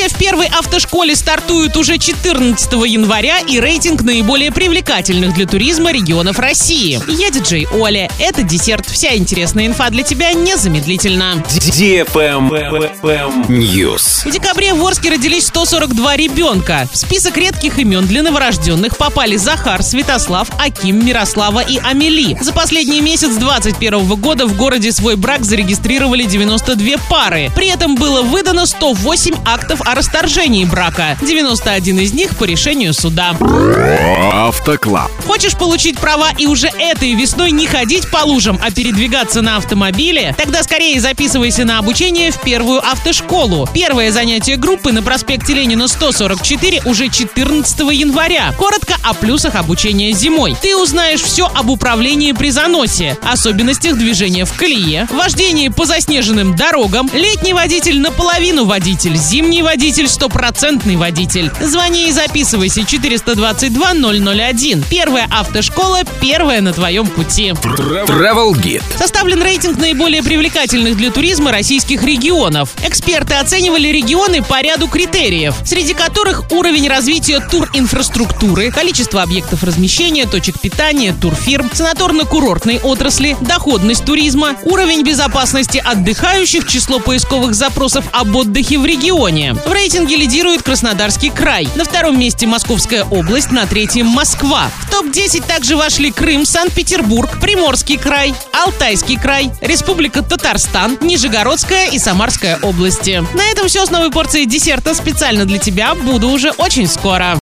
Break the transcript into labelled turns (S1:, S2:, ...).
S1: Занятия в первой автошколе стартуют уже 14 января и рейтинг наиболее привлекательных для туризма регионов России. Я диджей Оля. Это десерт. Вся интересная инфа для тебя незамедлительно.
S2: News.
S1: В декабре в Орске родились 142 ребенка. В список редких имен для новорожденных попали Захар, Святослав, Аким, Мирослава и Амели. За последний месяц 2021 года в городе свой брак зарегистрировали 92 пары. При этом было выдано 108 актов о расторжении брака. 91 из них по решению суда.
S2: Автоклаб.
S1: Хочешь получить права и уже этой весной не ходить по лужам, а передвигаться на автомобиле? Тогда скорее записывайся на обучение в первую автошколу. Первое занятие группы на проспекте Ленина 144 уже 14 января. Коротко о плюсах обучения зимой. Ты узнаешь все об управлении при заносе, особенностях движения в колее, вождении по заснеженным дорогам, летний водитель наполовину водитель, зимний водитель стопроцентный водитель. Звони и записывайся 422 001. Первая автошкола, первая на твоем пути.
S2: Travel Guide.
S1: Составлен рейтинг наиболее привлекательных для туризма российских регионов. Эксперты оценивали регионы по ряду критериев, среди которых уровень развития туринфраструктуры, количество объектов размещения, точек питания, турфирм, санаторно-курортной отрасли, доходность туризма, уровень безопасности отдыхающих, число поисковых запросов об отдыхе в регионе. В рейтинге лидирует Краснодарский край. На втором месте Московская область, на третьем Москва. В топ-10 также вошли Крым, Санкт-Петербург, Приморский край, Алтайский край, Республика Татарстан, Нижегородская и Самарская области. На этом все с новой порцией десерта специально для тебя. Буду уже очень скоро.